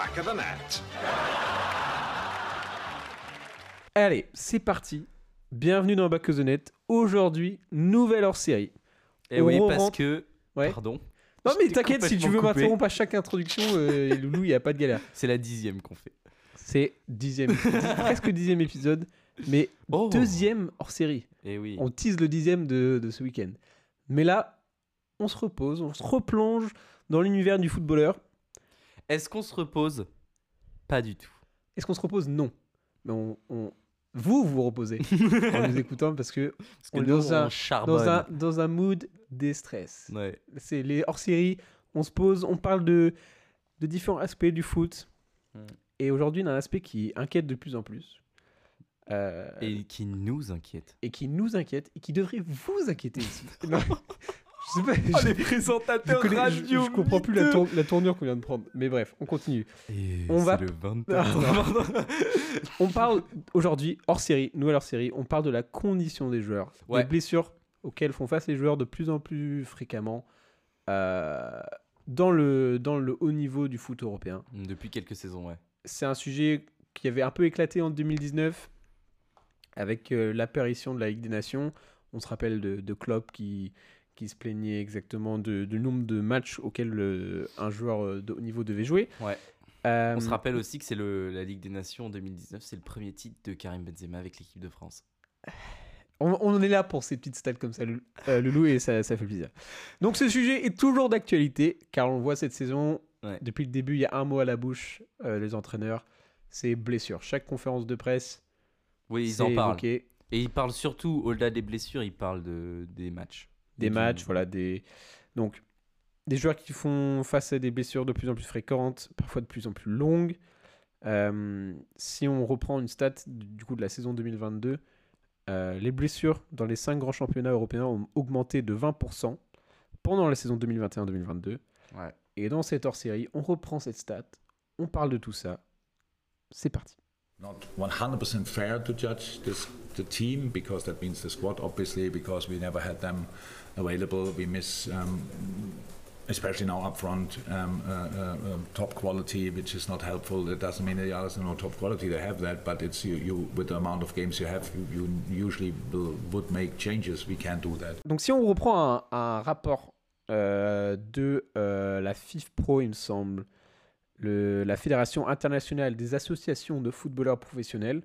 back of the net. Allez, c'est parti. Bienvenue dans Back of the Net. Aujourd'hui, nouvelle hors-série. Et On oui, rentre- parce que. Ouais. Pardon. Non mais t'inquiète, si tu veux m'interrompre à chaque introduction, euh, Loulou, il n'y a pas de galère. C'est la dixième qu'on fait. C'est dixième, presque dixième épisode, mais Oh deuxième hors-série. Et oui. On tease le dixième de, de ce week-end. Mais là, on se repose, on se replonge dans l'univers du footballeur. Est-ce qu'on se repose? Pas du tout. Est-ce qu'on se repose? Non. Mais on, on- vous vous reposez en nous écoutant parce que Parce que On est dans un- dans un, dans un mood déstress. Ouais. C'est les hors-série, on se pose, on parle de, de différents aspects du foot. Hmm. Et aujourd'hui, on a un aspect qui inquiète de plus en plus. Euh, et... Et qui nous inquiète. qui nous inquiète et qui devrait vous inquiéter aussi. Non, je sais pas. je- je, présentateurs connais- je- je comprends plus la, tour- la tournure qu'on vient de prendre. Mais bref, on continue. Et On c'est va- le 24. Ah, non. Pardon. On parle aujourd'hui, hors série, nouvelle hors série, on parle de la condition des joueurs. Ouais. Des blessures auxquelles font face les joueurs de plus en plus fréquemment euh, dans, le, dans le haut niveau du foot européen. Depuis quelques saisons, ouais. C'est un sujet qui avait un peu éclaté en 2019 avec euh, l'apparition de la Ligue des Nations. On se rappelle de, de Klopp qui, qui se plaignait exactement du nombre de matchs auxquels euh, un joueur euh, de haut niveau devait jouer. Ouais. Euh, On se rappelle aussi que c'est le, la Ligue des Nations en 2019, c'est le premier titre de Karim Benzema avec l'équipe de France. On, on est là pour ces petites stats comme ça, Loulou, euh, Loulou, et ça, ça fait plaisir. Donc ce sujet est toujours d'actualité, car on le voit cette saison, Ouais. depuis le début, il y a un mot à la bouche, euh, les entraîneurs, c'est blessure. Chaque conférence de presse, Oui, ils en parlent. évoqué. Et ils parlent surtout, au-delà des blessures, ils parlent de, des matchs. Des matchs, voilà, des... Donc, des joueurs qui font face à des blessures de plus en plus fréquentes, parfois de plus en plus longues. Euh, si on reprend une stat du coup de la saison 2022, euh, les blessures dans les cinq grands championnats européens ont augmenté de 20% pendant la saison 2021-2022. Ouais. Et dans cette hors-série, on reprend cette stat, on parle de tout ça. C'est parti. Not 100% fair to judge this the team because that means the squad obviously because we never had them available. We miss um, especially now up front um, uh, uh, um, top quality which is not helpful. It doesn't mean the others are not top quality they have that but it's you, you with the amount of games you have you, you usually will, would make changes. We can't do that. Donc si on reprend un, un rapport euh, de euh, la FIFPro, il me semble, le- la Fédération internationale des associations de footballeurs professionnels,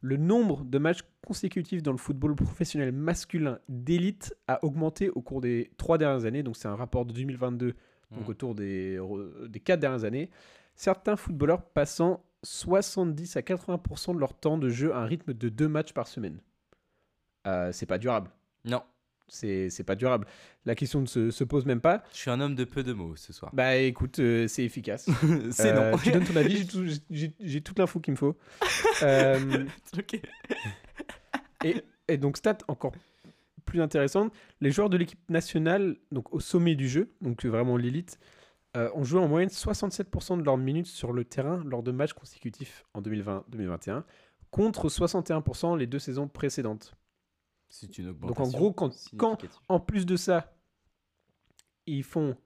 le nombre de matchs consécutifs dans le football professionnel masculin d'élite a augmenté au cours des trois dernières années. Donc c'est un rapport de 2022, donc Mm. autour des, des quatre dernières années. Certains footballeurs passant 70 à 80% de leur temps de jeu à un rythme de deux matchs par semaine. Euh, c'est pas durable Non, c'est pas durable. La question ne se, se pose même pas. je suis un homme de peu de mots ce soir. Bah écoute, euh, c'est efficace. c'est Euh, non. Tu donnes ton avis, j'ai tout- toute l'info qu'il me faut. Euh, Ok. et, et donc, stat encore plus intéressante les joueurs de l'équipe nationale, donc au sommet du jeu, donc vraiment l'élite, euh, ont joué en moyenne 67% de leurs minutes sur le terrain lors de matchs consécutifs en 2020-2021, contre 61% les deux saisons précédentes. C'est une Donc en gros, quand, en plus de ça, ils font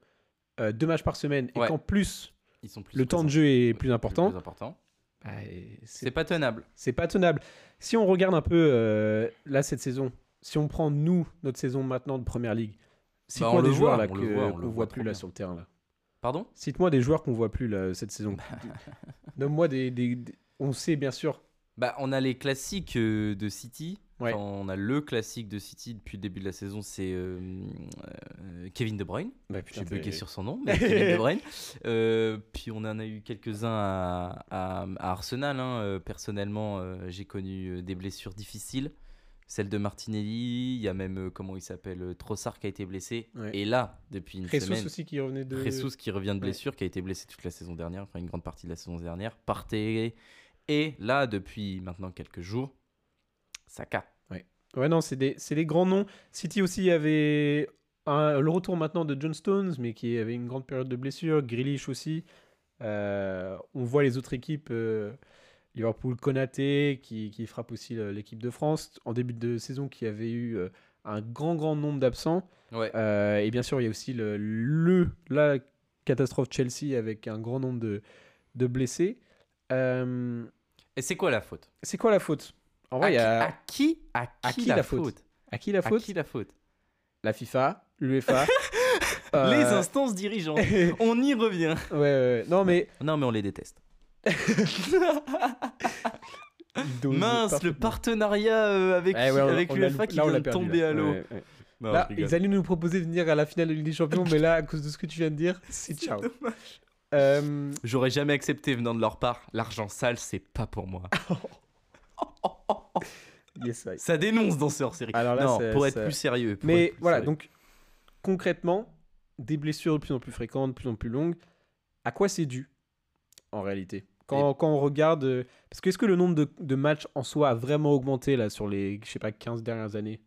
euh, deux matchs par semaine et Ouais. qu'en plus Ils sont plus le temps de jeu est plus important, Plus important. bah, C'est pas tenable. c'est pas tenable. Si on regarde un peu euh, là cette saison, si on prend nous notre saison maintenant de première ligue, Bah, on des joueurs voit, là voit, qu'on voit, voit plus là bien. sur le terrain là Pardon? Cite-moi des joueurs qu'on voit plus là, cette saison. Donne-moi des, des- des- On sait bien sûr. Bah, on a les classiques euh, de City. Ouais. Enfin, on a le classique de City depuis le début de la saison, c'est euh, euh, Kevin De Bruyne. Bah, J'ai bugué sur son nom, mais Kevin De Bruyne. Euh, puis on en a eu quelques-uns à, à- à Arsenal. hein. Personnellement, euh, j'ai connu des blessures difficiles. Celle de Martinelli, il y a même, euh, comment il s'appelle, Trossard qui a été blessé. Ouais. Et là, depuis une Jesus semaine, aussi qui revenait de. Jesus qui revient de blessure, qui a été blessé toute la saison dernière, enfin une grande partie de la saison dernière, Partey. Et là, depuis maintenant quelques jours, Saka. Ouais, non, c'est des, c'est des grands noms. City aussi avait un- le retour maintenant de John Stones, mais qui avait une grande période de blessure. Grealish aussi. Euh, on voit les autres équipes. euh, Liverpool, Konaté, qui, qui frappe aussi euh, l'équipe de France. En début de saison, qui avait eu un grand, grand nombre d'absents. Ouais. Euh, et bien sûr, il y a aussi le, le- la catastrophe Chelsea avec un grand nombre de, de blessés. Euh, Et c'est quoi la faute? c'est quoi la faute? En vrai, à, il y a... qui, à qui, à qui la, faute, à qui la À faute qui la faute La FIFA, l'UEFA. Les euh, instances dirigeantes. On y revient. ouais, ouais. Non, mais. Non, mais on les déteste. Mince, le partenariat euh, avec, Ouais, ouais, on- avec on l'a- l'UEFA qui là, vient l'a de tomber là. à l'eau. Ouais, ouais. Non, Là, ils allaient nous proposer de venir à la finale de Ligue des Champions, mais là, à cause de ce que tu viens de dire, c'est ciao. Euh, J'aurais jamais accepté venant de leur part. L'argent sale, c'est pas pour moi. Yes, I. Ça dénonce dans ce hors-série. Alors là, non, pour être plus sérieux. pour Mais être plus voilà, sérieux. donc concrètement, des blessures de plus en plus fréquentes, de plus en plus longues, à quoi c'est dû en réalité? Quand, quand on regarde. euh, Parce que est-ce que le nombre de, de matchs en soi a vraiment augmenté là sur les, je sais pas, 15 dernières années?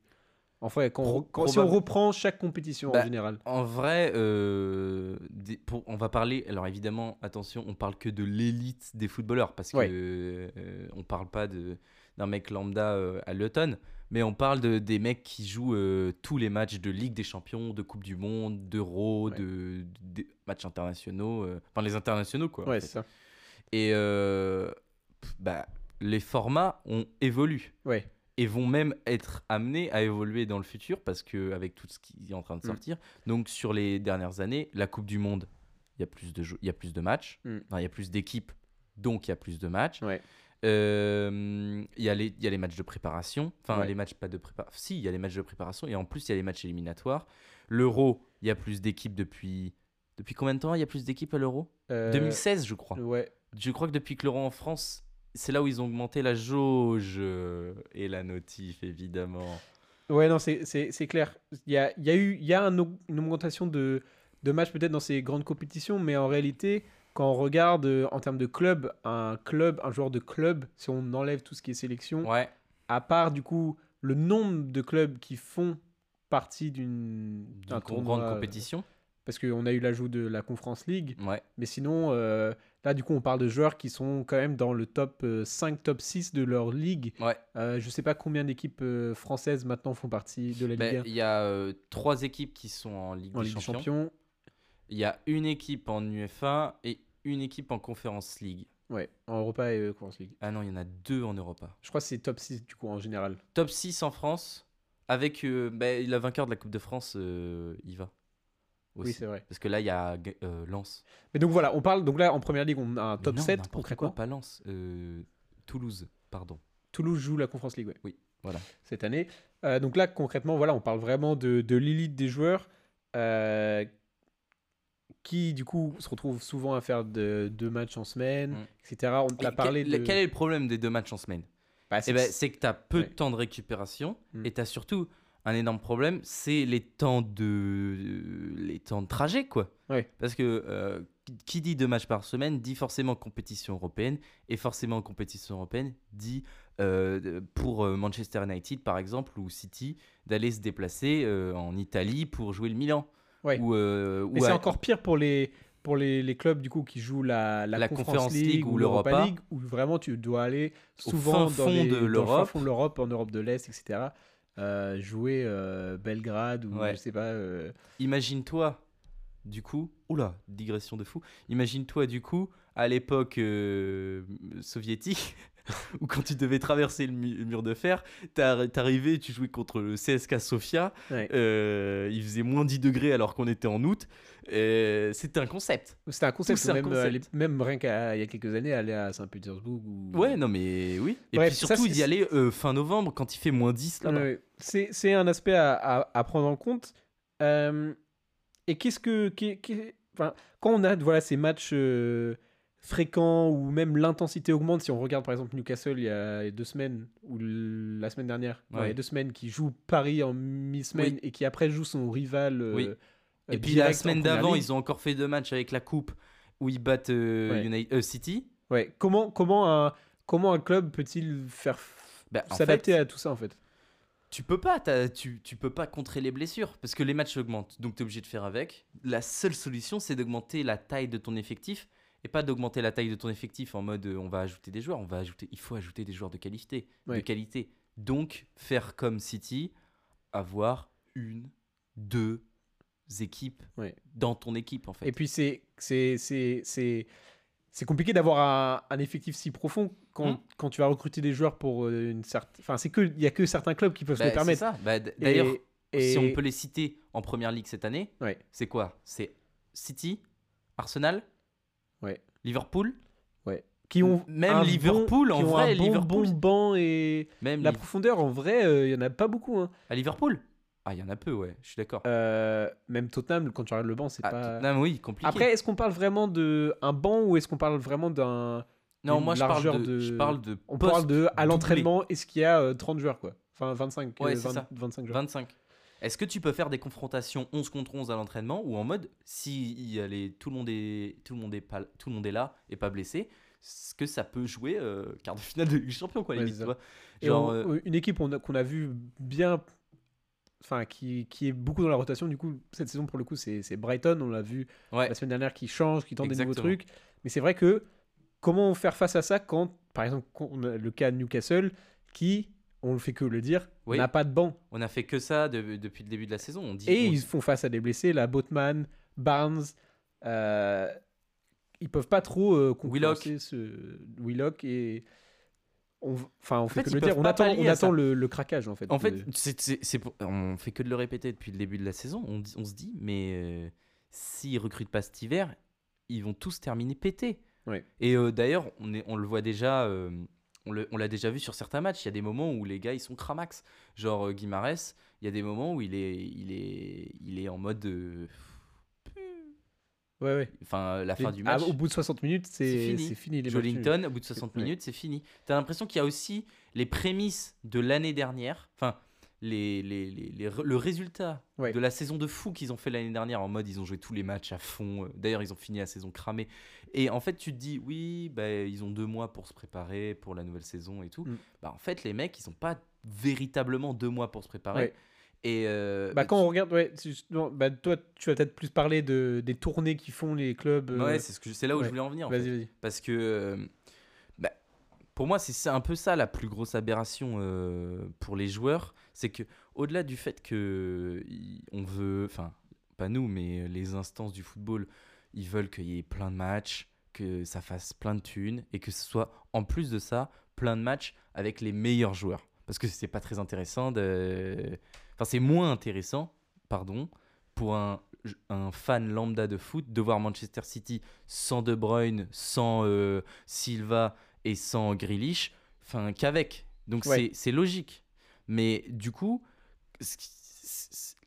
Enfin, quand on quand- si on reprend chaque compétition en Bah, général. En vrai, euh, des- pour, on va parler. Alors évidemment, attention, on parle que de l'élite des footballeurs parce que Ouais. euh, on parle pas de d'un mec lambda euh, à l'automne, mais on parle de des mecs qui jouent euh, tous les matchs de Ligue des Champions, de Coupe du Monde, d'Euro, Ouais. de, de- matchs internationaux, euh, enfin les internationaux quoi. en Ouais, fait. c'est ça. Et bah les formats ont évolué Ouais. et vont même être amenés à évoluer dans le futur parce que avec tout ce qui est en train de Mm. sortir. Donc sur les dernières années, la Coupe du Monde, il y a plus de il y a plus de matchs, Mm. Il y a plus d'équipes, donc il y a plus de matchs. Ouais. Euh, Il y, a les- il y a les matchs de préparation, enfin Ouais. les matchs pas de préparation, si il y a les matchs de préparation et en plus il y a les matchs éliminatoires. L'Euro, il y a plus d'équipes depuis depuis combien de temps il y a plus d'équipes à l'Euro? Euh, 2016 je crois. Ouais. Je crois que depuis que l'Euro en France, c'est là où ils ont augmenté la jauge euh, et la notif, évidemment. Ouais, non, c'est- clair. Il y a, y a eu y a un une augmentation de, de matchs peut-être dans ces grandes compétitions, mais en réalité, quand on regarde euh, en termes de club, un club, un joueur de club, si on enlève tout ce qui est sélection, Ouais, à part du coup le nombre de clubs qui font partie d'une d'un d'une tournoi, grande euh, compétition. parce qu'on a eu l'ajout de la Conference League, Ouais, mais sinon, euh, là du coup on parle de joueurs qui sont quand même dans le top euh, 5, top 6 de leur ligue. ouais. Euh, je sais pas combien d'équipes euh, françaises maintenant font partie de la Ligue 1 Ben, Il y a euh, trois équipes qui sont en Ligue en des Ligue des Champions. Champions. Il y a une équipe en UEFA et une équipe en Conference League. Ouais, en Europa et euh, Conference League. Ah non, il y en a deux en Europa. Je crois que c'est top 6 du coup en général. Top 6 en France, avec euh, la vainqueur de la Coupe de France, euh, il va. Oui, c'est vrai. Parce que là, il y a euh, Lens. Mais donc voilà, on parle donc là en première ligue, on a un top non, 7 n'importe concrètement. quoi, pas Lens. euh, Toulouse, pardon. Toulouse joue la Conference League, ouais. Oui, voilà. Cette année. Euh, donc là concrètement, voilà, on parle vraiment de, de l'élite des joueurs euh, qui du coup se retrouvent souvent à faire de- deux matchs en semaine, Mm. etc. On t'a parlé quel, de. quel est le problème des deux matchs en semaine? Bah, Eh c'est- ben, c'est que tu as peu Ouais. de temps de récupération Mm. et tu as surtout un énorme problème, c'est les temps de les temps de trajet quoi. Ouais. Parce que euh, qui dit deux matchs par semaine dit forcément compétition européenne et forcément compétition européenne dit euh, pour euh, Manchester United par exemple ou City d'aller se déplacer euh, en Italie pour jouer le Milan. Ouais. Ou, euh, Mais c'est à- encore pire pour les, pour les, les clubs du coup qui jouent la, la, La Conference League, League ou l'Europa. League où vraiment tu dois aller Au souvent fin dans, fond les, de dans le fin l'Europe. fond de l'Europe, en Europe de l'Est, etc. euh, jouer euh, Belgrade ou Ouais. je sais pas. euh, Imagine-toi, du coup, oula, digression de fou. Imagine-toi, du coup, à l'époque soviétique, où quand tu devais traverser le, mu- le mur de fer, t'ar- t'arrivais, tu jouais contre le CSK Sofia, ouais. euh, il faisait moins 10 degrés alors qu'on était en août. euh, C'était un concept. C'était un concept, c'est un même, concept. même rien qu'il y a quelques années, aller à Saint-Pétersbourg. Ou... Ouais, non, mais oui. Et Bref, puis surtout d'y aller euh, fin novembre quand il fait moins 10 là-bas. Ouais, c'est un aspect à, à- à prendre en compte. Euh, et qu'est-ce que. enfin, quand on a voilà, ces matchs euh, fréquents ou même l'intensité augmente, si on regarde par exemple Newcastle il y a deux semaines ou la semaine dernière, ouais, il y a deux semaines, qui joue Paris en mi-semaine Oui. et qui après joue son rival. euh, Oui. euh, Et puis la semaine d'avant, ils ont encore fait deux matchs avec la coupe où ils battent euh, Ouais. United- euh, City. Ouais. Comment, comment, un, comment un club peut-il faire Bah, s'adapter à tout ça en fait? Tu peux pas, tu, tu peux pas contrer les blessures parce que les matchs augmentent, donc tu es obligé de faire avec. La seule solution, c'est d'augmenter la taille de ton effectif et pas d'augmenter la taille de ton effectif en mode euh, on va ajouter des joueurs, on va ajouter, il faut ajouter des joueurs de qualité, de qualité. Donc faire comme City, avoir une, deux équipes Ouais. dans ton équipe en fait. Et puis c'est c'est c'est c'est c'est compliqué d'avoir un, un effectif si profond quand, Mm. quand tu vas recruter des joueurs pour euh, une certaine. Enfin, c'est que il y a que certains clubs qui peuvent se Bah, le permettre. ça. Bah, D'ailleurs, et- si on peut les citer en première ligue cette année, Ouais. c'est quoi? C'est City, Arsenal, Ouais. Liverpool, qui ont Même un Liverpool, bon, en qui ont vrai, un bon, Liverpool, bon banc et même la Liv- profondeur en vrai euh, il y en a pas beaucoup hein. à Liverpool? Ah, il y en a peu, ouais, je suis d'accord. Euh, même Tottenham quand tu regardes le banc c'est Ah, pas Tottenham, oui, compliqué. après est-ce qu'on parle vraiment de un banc ou est-ce qu'on parle vraiment d'un non, moi je parle largeur de, de- je parle de on parle de à l'entraînement est-ce qu'il y a euh, 30 joueurs quoi? Enfin 25 Ouais, euh, c'est 20 ça. 25 joueurs 25. Est-ce que tu peux faire des confrontations 11 contre 11 à l'entraînement ou en mode si y a les- tout le monde est tout le monde est pas tout le monde est là et pas blessé, est-ce que ça peut jouer euh, quart de finale de Ligue des Champions quoi Ouais, limite, Et Genre on- euh, une équipe qu'on a, qu'on a vu bien, enfin qui, qui est beaucoup dans la rotation. Du coup, cette saison pour le coup, c'est Brighton. On l'a vu ouais, la semaine dernière qui change, qui tente des nouveaux trucs. Mais c'est vrai que comment faire face à ça quand, par exemple, quand on a le cas de Newcastle, qui, on ne fait que le dire, Oui. n'a pas de banc. on a fait que ça de- depuis le début de la saison, on dit Et on- ils font face à des blessés, la Botman, Barnes. Euh, ils peuvent pas trop euh, ce Willock et on, enfin on fait fait, que le dire on attend, on le, le craquage en fait En fait, c'est, pour- on fait que de le répéter depuis le début de la saison. On, on se dit, mais euh, s'ils recrutent pas cet hiver, ils vont tous terminer pétés. Et euh, d'ailleurs, on, est, on le voit déjà, euh, on, l'a déjà vu sur certains matchs. Il y a des moments où les gars ils sont cramax. Genre euh, Guimarães, il y a des moments où il est, il est, il est en mode, euh, ouais ouais enfin la fin du ah, match. au bout de 60 minutes C'est fini. fini les. Jolinton, au bout de 60 Ouais. minutes, c'est fini. T'as l'impression qu'il y a aussi les prémices de l'année dernière, enfin, les, les, le résultat Ouais. de la saison de fou qu'ils ont fait l'année dernière, en mode ils ont joué tous les matchs à fond. euh, D'ailleurs, ils ont fini la saison cramée. Et en fait, tu te dis, oui, bah, ils ont deux mois pour se préparer pour la nouvelle saison et tout. Mm. Bah, en fait, les mecs, ils ont pas véritablement deux mois pour se préparer. Ouais. Et euh, bah quand tu- on regarde ouais justement- bah toi tu vas peut-être plus parler de des tournées qui font les clubs euh, Ouais, c'est ce que c'est là où je voulais en venir. en fait. vas-y vas-y Parce que euh, pour moi, c'est un peu ça la plus grosse aberration euh, pour les joueurs. C'est que au-delà du fait que on veut, enfin, pas nous, mais les instances du football, ils veulent qu'il y ait plein de matchs, que ça fasse plein de thunes et que ce soit en plus de ça plein de matchs avec les meilleurs joueurs. Parce que c'est pas très intéressant. Enfin, c'est moins intéressant, pardon, pour un, un fan lambda de foot de voir Manchester City sans De Bruyne, sans euh, Silva et sans Grealish, enfin qu'avec. Donc Ouais. c'est- logique. Mais du coup,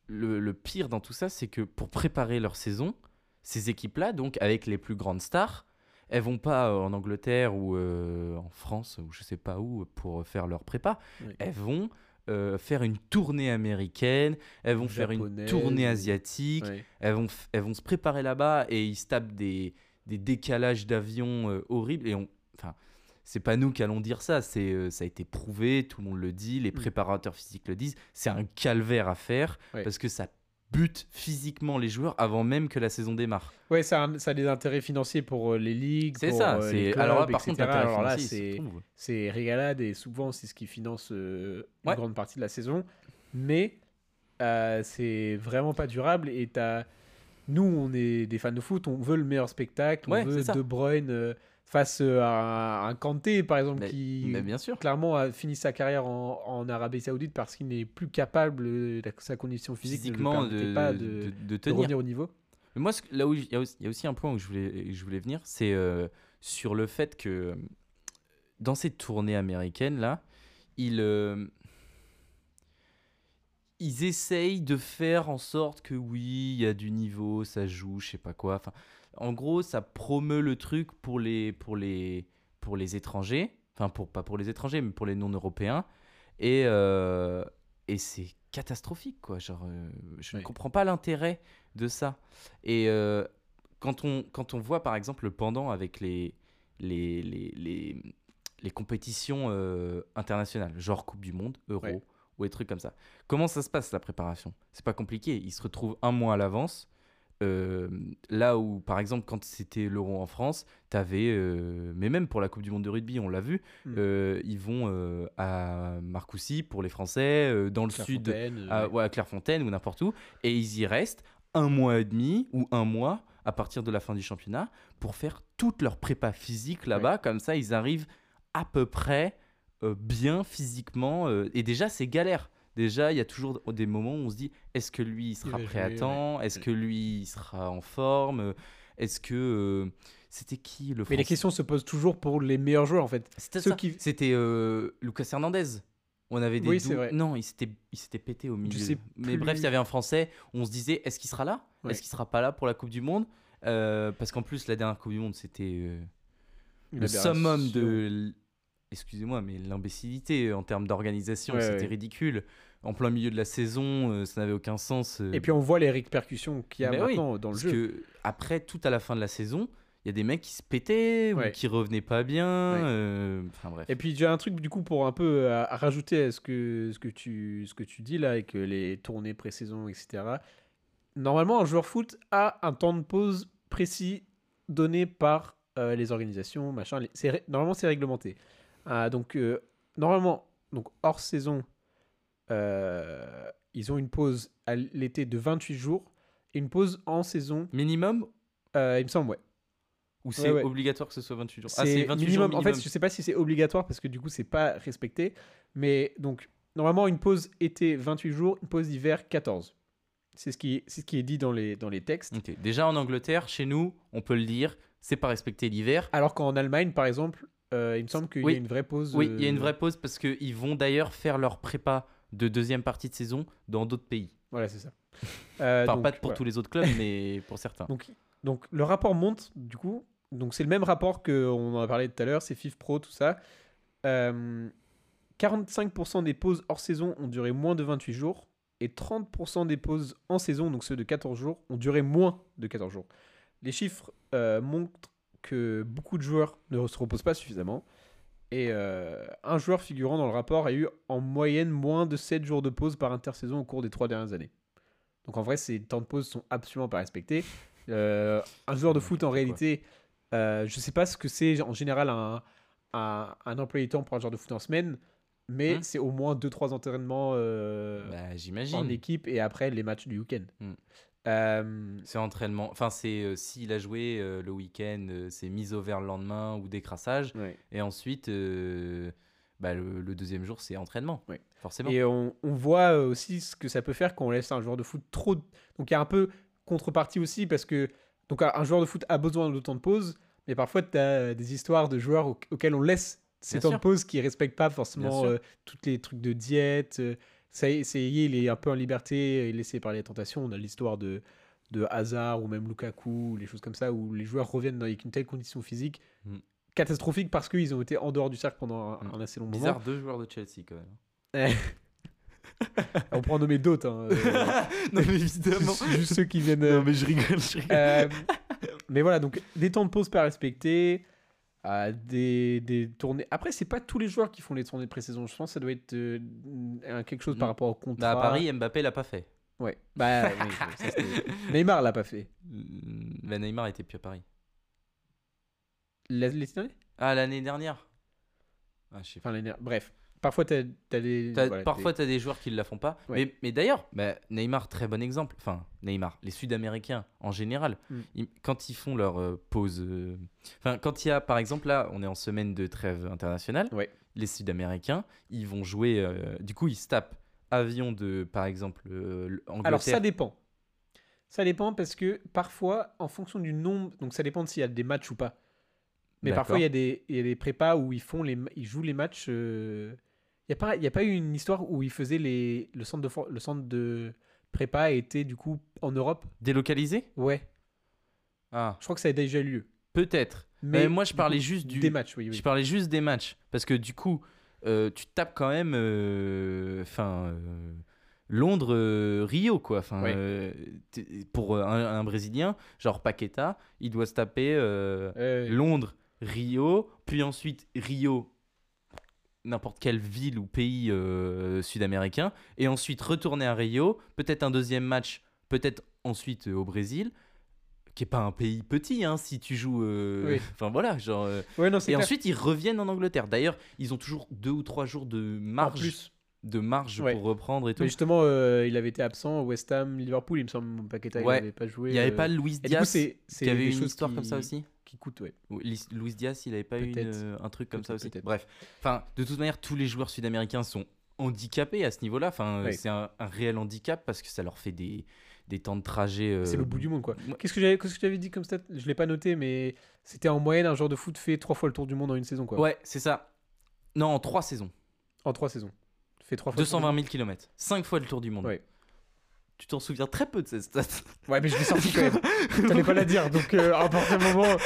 le, le pire dans tout ça, c'est que pour préparer leur saison, ces équipes-là, donc avec les plus grandes stars, elles vont pas euh, en Angleterre ou euh, en France ou je sais pas où pour faire leur prépa. Oui. Elles vont euh, faire une tournée américaine, elles vont faire une tournée asiatique, elles vont, elles vont se préparer là-bas et ils se tapent des, des décalages d'avions euh, horribles. Et on, enfin, c'est pas nous qui allons dire ça, c'est, euh, ça a été prouvé, tout le monde le dit, les Mm. préparateurs physiques le disent. C'est un calvaire à faire Ouais. parce que ça bute physiquement les joueurs avant même que la saison démarre. Ouais, ça a, ça a des intérêts financiers pour euh, les ligues. C'est ça. euh, c'est, clubs, alors là, par etc. contre, Alors là, c'est régalade et souvent c'est ce qui finance euh, une Ouais. grande partie de la saison. Mais euh, c'est vraiment pas durable et t'as- nous on est des fans de foot, on veut le meilleur spectacle, Ouais, on veut c'est ça. De Bruyne face euh, à un, Kanté par exemple Mais- qui mais bien sûr. clairement a fini sa carrière en, en Arabie Saoudite parce qu'il n'est plus capable, euh, sa condition physique Physiquement, ne de, pas de- de, revenir au niveau. Mais moi, là où il y, a aussi- il y a aussi un point où je voulais, je voulais venir, c'est euh, sur le fait que dans ces tournées américaines là, ils, euh, ils essayent de faire en sorte que oui, il y a du niveau, ça joue, je sais pas quoi. Enfin, en gros, ça promeut le truc pour les, pour les, pour les étrangers, enfin pour pas pour les étrangers, mais pour les non-européens. Et, euh, et c'est catastrophique, quoi. Genre, euh, je ne comprends pas l'intérêt de ça. Et euh, quand, on, quand on voit, par exemple, le pendant avec les, les, les, les, les compétitions internationales, genre Coupe du Monde, Euro, Ouais. ou des trucs comme ça, comment ça se passe, la préparation? C'est pas compliqué. Ils se retrouvent un mois à l'avance. Euh, là où, par exemple, quand c'était l'Euro en France, t'avais, euh, mais même pour la Coupe du Monde de rugby, on l'a vu, Mm. euh, ils vont à Marcoussis pour les Français, dans le sud, à, ouais, à Clairefontaine ou n'importe où, et ils y restent un mois et demi ou un mois à partir de la fin du championnat pour faire toute leur prépa physique là-bas. Comme ça, ils arrivent à peu près bien physiquement. et déjà, c'est galère. Déjà, il y a toujours des moments où on se dit est-ce que lui il sera prêt à temps? Est-ce que lui il sera en forme? Est-ce que. euh, C'était qui le Mais les Français? questions se posent toujours pour les meilleurs joueurs en fait. C'était ceux ça. qui- C'était euh, Lucas Hernandez. On avait des Oui, vrai. Non, il s'était il s'était pété au milieu. sais Mais plus. bref, il y avait un Français. On se disait est-ce qu'il sera là? Ouais. Est-ce qu'il sera pas là pour la Coupe du Monde? Euh, Parce qu'en plus, la dernière Coupe du Monde, c'était le summum de. Excusez-moi, mais l'imbécilité en termes d'organisation, Ouais, c'était ouais. ridicule. En plein milieu de la saison, euh, ça n'avait aucun sens. euh. Et puis on voit les répercussions qu'il y a Mais oui, maintenant dans le Parce jeu. que après, tout à la fin de la saison, il y a des mecs qui se pétaient Ouais. ou qui revenaient pas bien. Euh, Enfin bref. Et puis j'ai un truc du coup pour un peu à, à rajouter à ce que, ce, que tu, ce que tu dis là avec les tournées pré-saison, etc. Normalement, un joueur foot a un temps de pause précis donné par les organisations, machin. les- normalement, c'est réglementé. Ah, donc euh, normalement, donc hors saison, euh, ils ont une pause à l'été de 28 jours et une pause en saison, Minimum? Euh, il me semble, ouais. ou c'est ouais. obligatoire que ce soit 28 jours? Ah, c'est 28 minimum. jours En fait, je sais pas si c'est obligatoire parce que du coup, c'est pas respecté. Mais donc, normalement, une pause été 28 jours, une pause hiver 14. C'est ce qui est, c'est ce qui est dit dans les, dans les textes. Déjà en Angleterre, chez nous, on peut le dire, c'est pas respecter l'hiver. Alors qu'en Allemagne, par exemple, euh, il me semble qu'il Oui. y a une vraie pause. Oui, il y a une euh, vraie pause parce qu'ils vont d'ailleurs faire leur prépa de deuxième partie de saison dans d'autres pays. Voilà, c'est ça. Euh, Enfin, donc, pas pour voilà. tous les autre clubs, mais pour certains. Donc, donc le rapport monte, du coup. Donc c'est le même rapport qu'on en a parlé tout à l'heure, c'est FIF Pro, tout ça. Euh, 45% des pauses hors saison ont duré moins de 28 jours. Et 30% des pauses en saison, donc ceux de 14 jours, ont duré moins de 14 jours. Les chiffres euh, montrent que beaucoup de joueurs ne se reposent pas suffisamment. Et euh, un joueur figurant dans le rapport a eu en moyenne moins de 7 jours de pause par intersaison au cours des 3 dernières années. Donc en vrai, ces temps de pause sont absolument pas respectés. Euh, un joueur de foot, en réalité, euh, je sais pas ce que c'est en général un, un, un employé temps pour un joueur de foot en semaine, mais Hmm. c'est au moins 2-3 entraînements euh, Bah, en équipe et après les matchs du week-end. Hmm. Euh, C'est entraînement. Enfin, c'est euh, s'il a joué euh, le week-end, c'est mise au vert le lendemain ou décrassage. Et ensuite, bah, le, le deuxième jour, c'est entraînement. Forcément. Et on, on voit aussi ce que ça peut faire quand on laisse un joueur de foot trop. Donc il y a un peu contrepartie aussi parce que donc un joueur de foot a besoin de temps de pause, mais parfois tu as des histoires de joueurs au- auxquels on laisse ces Bien temps sûr. de pause qui respectent pas forcément tous les trucs de diète. Euh, ça y est, c'est il est un peu en liberté, il est laissé par les tentations. On a l'histoire de de Hazard ou même Lukaku, les choses comme ça où les joueurs reviennent dans une telle condition physique Mm. catastrophique parce qu'ils ont été en dehors du cercle pendant un, Mm. un assez long moment. Bizarre, deux joueurs de Chelsea quand même. On peut en nommer d'autres. hein, euh, non, mais évidemment. juste ceux qui viennent. euh, mais je rigole, je rigole. euh, mais voilà, donc des temps de pause pas respectés, euh, des, des tournées. Après, c'est pas tous les joueurs qui font les tournées de pré-saison. Je pense que ça doit être euh, quelque chose par Mm. rapport au contrat. Bah, à Paris, Mbappé l'a pas fait. Ouais. Bah, oui, ça, Neymar l'a pas fait. Mm, bah, Neymar était plus à Paris. La- L'été dernier Ah, l'année dernière ah, je sais pas. Enfin, l'année dernière. Bref. Parfois, t'as as des. T'as- voilà, parfois, tu as des joueurs qui ne la font pas. Ouais. Mais, mais d'ailleurs, bah, Neymar, très bon exemple. Enfin, Neymar, les Sud-Américains en général, Mm. ils- quand ils font leur euh, pause. euh, Enfin, quand il y a, par exemple, là, on est en semaine de trêve internationale. Ouais. Les Sud-Américains, ils vont jouer. euh, du coup, ils se tapent avion de, par exemple, Angleterre. Alors, ça dépend. Ça dépend parce que parfois, en fonction du nombre. Donc, ça dépend s'il y a des matchs ou pas. Mais parfois, il y, a des- il y a des prépas où ils, font les, ils jouent les matchs. Euh, Il n'y a, pas- y a pas eu une histoire où ils faisaient les, le, centre de, for- le centre de prépa était du coup en Europe? Délocalisé? Ouais, Ah, je crois que ça a déjà eu lieu. peut-être. Mais Mais moi, je du parlais coup, juste du. Des matchs, oui. oui. Je parlais juste des matchs. Parce que du coup, euh, tu tapes quand même. euh, Enfin. euh, Londres, euh, Rio, quoi. Enfin, euh, pour un, un Brésilien, genre Paqueta, il doit se taper euh, Euh, Londres, Rio, puis ensuite Rio, n'importe quelle ville ou pays euh, sud-américain, et ensuite retourner à Rio, peut-être un deuxième match, peut-être ensuite euh, au Brésil, qui est pas un pays petit, hein, si tu joues. euh, Oui. Enfin voilà, genre. ouais, non, c'est et clair. ensuite, ils reviennent en Angleterre. D'ailleurs, ils ont toujours deux ou trois jours de En marge. plus. De marge Ouais. pour reprendre et tout. Mais justement, euh, il avait été absent. West Ham, Liverpool, il me semble. Paqueta, il Ouais. n'avait pas joué. Il n'y avait euh, pas Luis coup, Diaz c'est c'est qui avait une histoire qui- comme ça aussi Qui coûtent, ouais. Luis Diaz, il avait pas eu euh, un truc comme ça aussi. Bref, enfin, de toute manière, tous les joueurs sud-américains sont handicapés à ce niveau-là. Enfin, Ouais. c'est un, un réel handicap parce que ça leur fait des, des temps de trajet. euh, C'est le bout du monde, quoi. Qu'est-ce que j'avais j'avais dit comme stat? Je l'ai pas noté, mais c'était en moyenne un joueur de foot fait trois fois le tour du monde en une saison, quoi. Ouais, c'est ça. Non, en trois saisons. En trois saisons. Fait trois fois. le tour du 220 000 km. 5 fois le tour du monde. Ouais. Tu t'en souviens très peu de stats. monde. Ouais, mais je l'ai sorti quand même. T'allais pas la dire, donc euh, à partir du moment.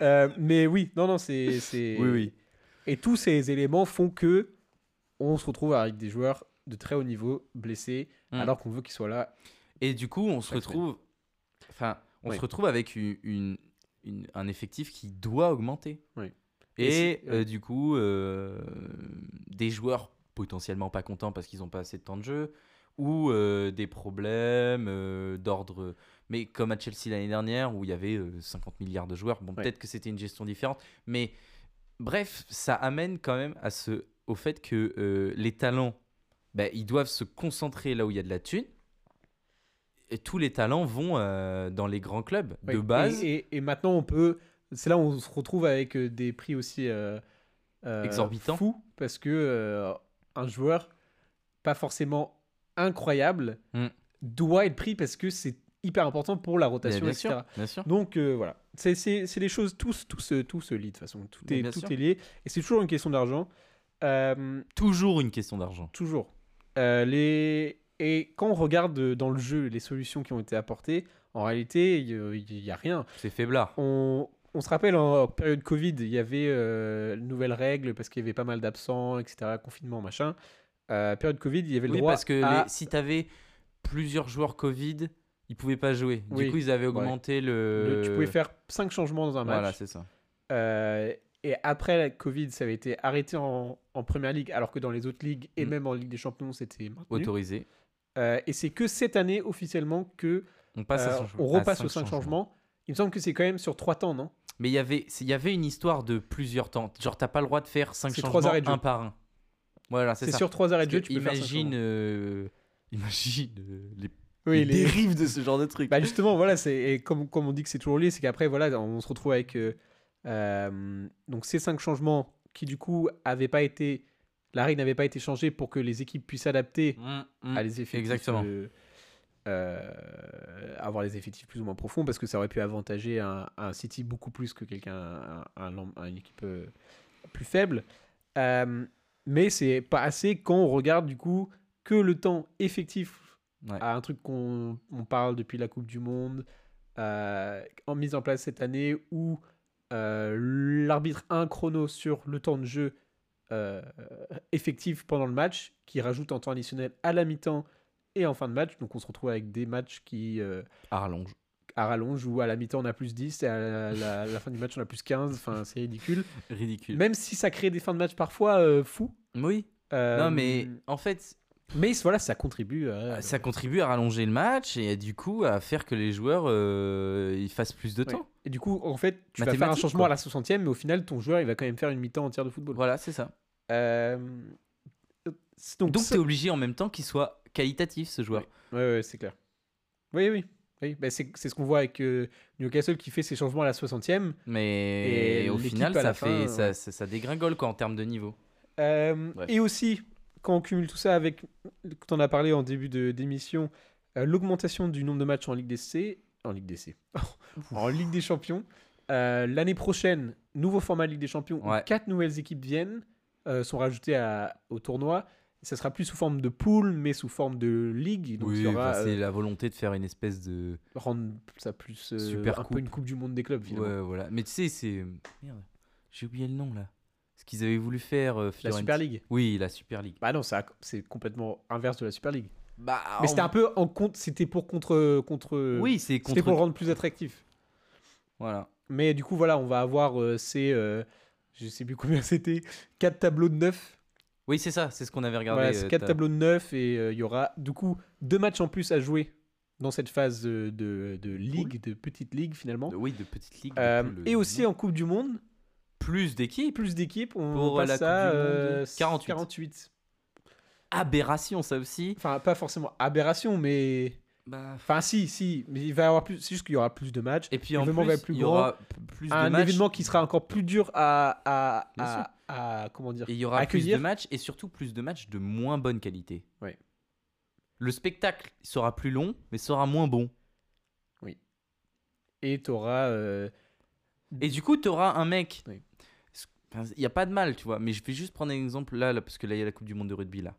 Euh, mais oui, non, non, c'est. Oui, oui. Et tous ces éléments font que on se retrouve avec des joueurs de très haut niveau blessés, Mm. alors qu'on veut qu'ils soient là. Et du coup, on se retrouve. Enfin, on Oui. se retrouve avec une, une- une- un effectif qui doit augmenter. Oui. Et, euh, du coup, euh, des joueurs potentiellement pas contents parce qu'ils n'ont pas assez de temps de jeu, ou euh, des problèmes euh, d'ordre. Mais comme à Chelsea l'année dernière, où il y avait euh, 50 milliards de joueurs, bon, Ouais. peut-être que c'était une gestion différente, mais bref, ça amène quand même à ce, au fait que euh, les talents, bah, ils doivent se concentrer là où il y a de la thune. Et tous les talents vont dans les grands clubs Ouais. de base. Et, et- et maintenant, on peut. C'est là où on se retrouve avec des prix aussi Exorbitants. fous, parce que un joueur pas forcément incroyable Mm. doit être pris parce que c'est hyper important pour la rotation, bien etc. sûr, bien sûr. Donc euh, voilà, c'est les choses, tout, tout, se, tout se lie de toute façon, tout, est, tout est lié, et c'est toujours une question d'argent. Euh, Toujours une question d'argent. toujours. Euh, les... Et quand on regarde dans le jeu les solutions qui ont été apportées, en réalité, il n'y a rien. C'est faiblard. On, on se rappelle en période Covid, il y avait euh, nouvelles règles parce qu'il y avait pas mal d'absents, etc., confinement, machin. Euh, période Covid, il y avait le Oui, droit parce que à... les- si tu avais plusieurs joueurs Covid, ils pouvaient pas jouer. Du Oui, coup, ils avaient augmenté le... le- Tu pouvais faire 5 changements dans un match. Voilà, c'est ça. Euh, et après la Covid, ça avait été arrêté en, en Première Ligue, alors que dans les autres ligues et Mm. même en Ligue des Champions, c'était. Autorisé. Euh, et c'est que cette année, officiellement, que On passe euh, repasse cinq aux 5 changements. Il me semble que c'est quand même sur 3 temps, non? Mais il y avait, il y avait une histoire de plusieurs temps. Genre, t'as pas le droit de faire 5 C'est trois changements arrêts de jeu. un par un. Voilà, c'est sur 3 arrêts de jeu, tu peux faire imagine, changements. euh, imagine euh, les, Oui, les dérives de ce genre de truc. Bah justement, voilà, c'est comme, comme on dit que c'est toujours lié, c'est qu'après, voilà, on se retrouve avec euh, euh, donc ces cinq changements qui du coup avaient pas été, la règle n'avait pas été changée pour que les équipes puissent s'adapter Mm, mm. à les effectifs, exactement. euh, euh, avoir les effectifs plus ou moins profonds parce que ça aurait pu avantager un, un City beaucoup plus que quelqu'un, un, une équipe euh, plus faible. Euh, mais c'est pas assez quand on regarde du coup que le temps effectif Ouais. à un truc qu'on on parle depuis la Coupe du Monde, euh, en mise en place cette année où l'arbitre a un chrono sur le temps de jeu effectif pendant le match, qui rajoute un temps additionnel à la mi-temps et en fin de match. Donc on se retrouve avec des matchs qui, euh, À rallonge. à rallonge, où à la mi-temps on a plus 10 et à la, la- la fin du match on a plus 15. Enfin, c'est ridicule. Ridicule. Même si ça crée des fins de match parfois euh, fous. Oui. euh, Non, mais en fait, Mais voilà, ça contribue à. ça contribue à rallonger le match et du coup à faire que les joueurs euh, ils fassent plus de Ouais. temps. Et du coup, en fait, tu vas faire un changement quoi. à la 60e, mais au final, ton joueur, il va quand même faire une mi-temps entière de football. Voilà, c'est ça. Euh, Donc, tu es obligé en même temps qu'il soit qualitatif ce joueur. Ouais, ouais, c'est clair. Oui, oui. oui. Bah, c'est c'est ce qu'on voit avec euh, Newcastle qui fait ses changements à la 60e. Mais Et au final, ça, fait, fin, ça, ouais. ça, ça dégringole quoi, en termes de niveau. Euh. Et aussi, quand on cumule tout ça avec, quand on a parlé en début de- d'émission, euh, l'augmentation du nombre de matchs en Ligue des C, en Ligue des C, en Ligue des Champions. L'année prochaine, nouveau format Ligue des Champions, où quatre nouvelles équipes viennent, sont rajoutées à- au tournoi. Ça sera plus sous forme de pool, mais sous forme de ligue. Donc y aura c'est euh, la volonté de faire une espèce de. rendre ça plus euh, Super un coupe. peu une coupe du monde des clubs finalement. Ouais, voilà. Mais tu sais, c'est. Merde, j'ai oublié le nom là. Ce qu'ils avaient voulu faire. euh, La Super League. Oui, la Super League. Bah non, ça- c'est complètement inverse de la Super League. Bah, Mais c'était un peu en compte, c'était pour contre contre. Oui, c'est C'était contre. pour le rendre plus attractif. Voilà. Mais du coup, voilà, on va avoir euh, ces. euh, je sais plus combien c'était. 4 tableaux de 9. Oui, c'est ça, c'est ce qu'on avait regardé. Voilà, c'est euh, 4 t'as- tableaux de 9 et euh, il y aura du coup deux matchs en plus à jouer dans cette phase de, de, de ligue, de petite ligue finalement. Oui, de Euh, poules, et euh, aussi en Coupe du Monde, plus d'équipes. plus d'équipes, on Pour, euh, passe la à Coupe du Monde, euh, 48. 48. aberration, ça aussi. Enfin, pas forcément aberration, mais. Bah, Enfin, si, si. Mais il va y avoir plus. C'est juste qu'il y aura plus de matchs. Et puis en plus, va être plus il y aura plus de un matchs. événement qui sera encore plus dur à. à, à, à- comment dire Et il y aura accueillir. plus de matchs et surtout plus de matchs de moins bonne qualité. Ouais. Le spectacle sera plus long, mais sera moins bon. Et tu auras. Et du coup, tu auras un mec. Oui. Il n'y a pas de mal, tu vois. Mais je vais juste prendre un exemple là, là parce que là, il y a la Coupe du Monde de rugby là.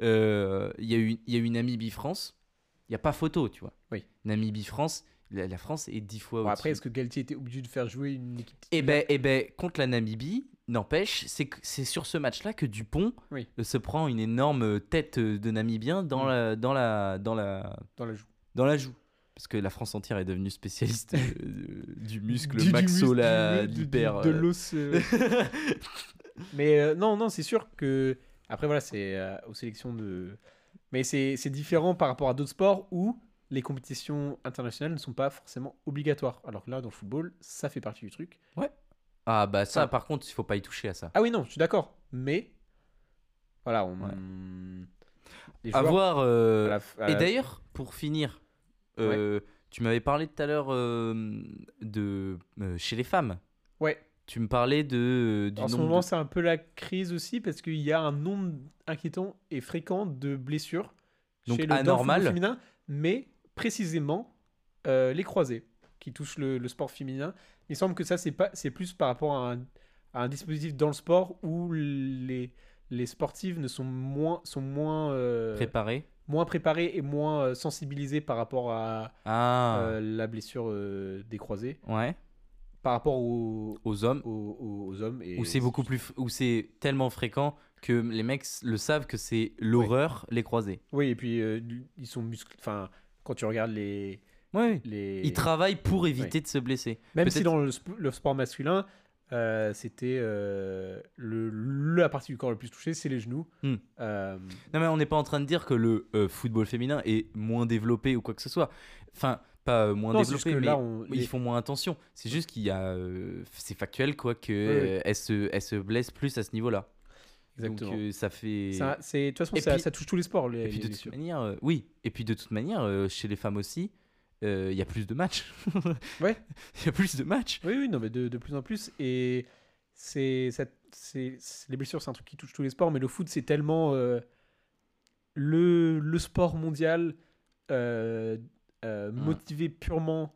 Euh, Il y, a eu- il y a eu Namibie-France. Il n'y a pas photo, tu vois. Oui. Namibie-France, la, la France est dix fois Bon, après, est-ce que Galtier était obligé de faire jouer une équipe Eh ben, eh ben, contre la Namibie, n'empêche, c'est sur ce match-là que Dupont Oui. euh, se prend une énorme tête euh, de Namibien dans Mm. la dans la dans la dans la joue dans la joue. Parce que la France entière est devenue spécialiste euh, du muscle Du- du maxo la du- l'hyper. de euh, l'os. euh. Mais euh, non, non, c'est sûr que. Après, voilà, c'est euh, aux sélections de. Mais c'est différent par rapport à d'autres sports où les compétitions internationales ne sont pas forcément obligatoires. Alors que là, dans le football, ça fait partie du truc. Ah bah ça, par contre, il faut pas y toucher à ça. Ah oui, non, je suis d'accord. Mais. Voilà, on. Les joueurs, voir. euh, à la f- à Et la- d'ailleurs, pour finir, euh, tu m'avais parlé tout à l'heure euh, de euh, chez les femmes. Ouais. Tu me parlais de du En ce nombre moment, de- c'est un peu la crise aussi parce qu'il y a un nombre inquiétant et fréquent de blessures Donc chez le anormal. football féminin, mais précisément euh, les croisés qui touchent le, le sport féminin. Il semble que ça, c'est pas, c'est plus par rapport à un, à un dispositif dans le sport où les, les sportives ne sont moins, sont moins, euh, préparé. moins préparées et moins euh, sensibilisées par rapport à Ah. euh, la blessure euh, des croisés, Ouais. par rapport aux, Aux hommes. aux, hommes. Et Où c'est beaucoup plus, où c'est tellement fréquent que les mecs le savent que c'est l'horreur les croisés. Oui, et puis ils sont musclés. Enfin, quand tu regardes les. Ouais. les... Ils travaillent pour éviter de se blesser. Même si dans le, sp- le sport masculin, euh, c'était euh, le, la partie du corps le plus touchée, c'est les genoux. Hmm. Euh, Non mais on n'est pas en train de dire que le euh, football féminin est moins développé ou quoi que ce soit. Enfin, pas euh, moins non, développé, mais là, on, ils font moins attention. C'est juste qu'il y a, euh, c'est factuel quoi que Oui, oui. elles se, elles se blessent plus à ce niveau-là. Exactement. Donc euh, ça fait. C'est- de toute façon, ça, puis- ça touche tous les sports. Les, Et puis les de toute manière, euh, oui. Et puis de toute manière, euh, chez les femmes aussi, euh, il y a plus de matchs. Ouais. Il y a plus de matchs. Oui, oui, non, mais de, de plus en plus. Et c'est, les blessures, c'est un truc qui touche tous les sports, mais le foot, c'est tellement euh, le, le sport mondial euh, euh, Mm. motivé purement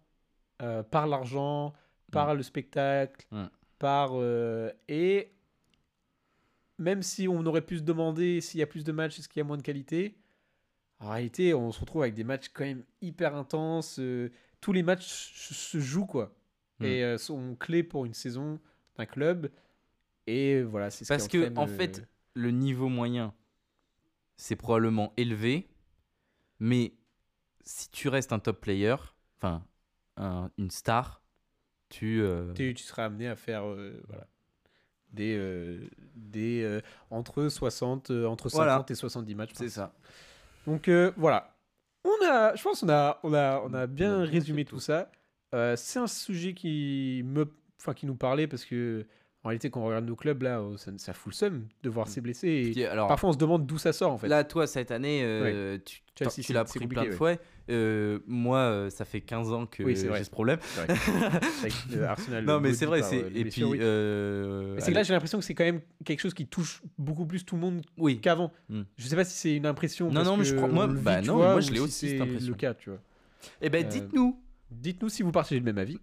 euh, par l'argent, par le spectacle, Mm. par. euh, et même si on aurait pu se demander s'il y a plus de matchs, est-ce qu'il y a moins de qualité en réalité, on se retrouve avec des matchs quand même hyper intenses. euh, tous les matchs se- jouent, quoi Mm. et euh, sont clés pour une saison d'un club. Et voilà, c'est ce Parce qui que, entraîne, en euh, fait, Le niveau moyen, c'est probablement élevé, mais si tu restes un top player, enfin un- une star, tu. euh, tu, tu seras amené à faire euh, voilà, des, euh, des euh, entre 60, euh, entre 50 Voilà. et 70 matchs. c'est ça. Donc euh, voilà. On a, je pense qu'on a, on a, on a bien On a bien résumé tout tout. ça. Euh, c'est un sujet qui me, enfin qui nous parlait parce que en réalité quand on regarde nos clubs là, oh, ça, ça fout le seum de voir Mm. ces blessés. Et Puis, alors, parfois on se demande d'où ça sort en fait. là, toi, cette année, euh, tu, Chelsea, tu c'est- l'as pris plein de ouais. fois. Euh, moi, euh, ça fait 15 ans que Oui, j'ai ce problème. Vrai. Avec, Arsenal, non, mais c'est vrai. par, Et puis. oui. euh, c'est que là, j'ai l'impression que c'est quand même quelque chose qui touche beaucoup plus tout le monde oui. qu'avant. Mm. Je sais pas si c'est une impression. Non, parce non, mais je crois- moi- vit, bah tu non, vois, moi, ou je l'ai si aussi, c'est impression. le cas, tu vois. Eh ben, dites-nous. Dites-nous si vous partagez le même avis.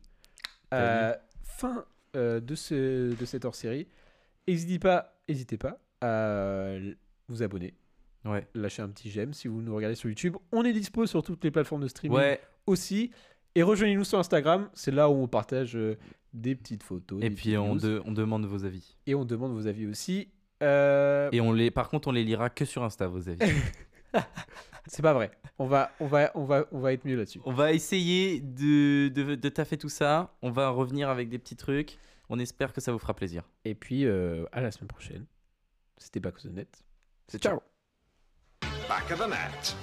Fin euh, de, ce, de cette hors-série. N'hésitez pas, hésitez pas à vous abonner, Ouais. lâcher un petit j'aime si vous nous regardez sur YouTube. On est dispo sur toutes les plateformes de streaming Ouais. aussi. Et rejoignez-nous sur Instagram, c'est là où on partage euh, des petites photos. Et puis, de- on demande vos avis. et on demande vos avis aussi. Euh, Et on les, par contre, on les lira que sur Insta, vos avis. C'est pas vrai. On va, on va, on va, on va être mieux là-dessus. on va essayer de, de, de taffer tout ça. On va revenir avec des petits trucs. On espère que ça vous fera plaisir. Et puis, euh, à la semaine prochaine. C'était Back of the Net. C'est Ciao. Back of the net.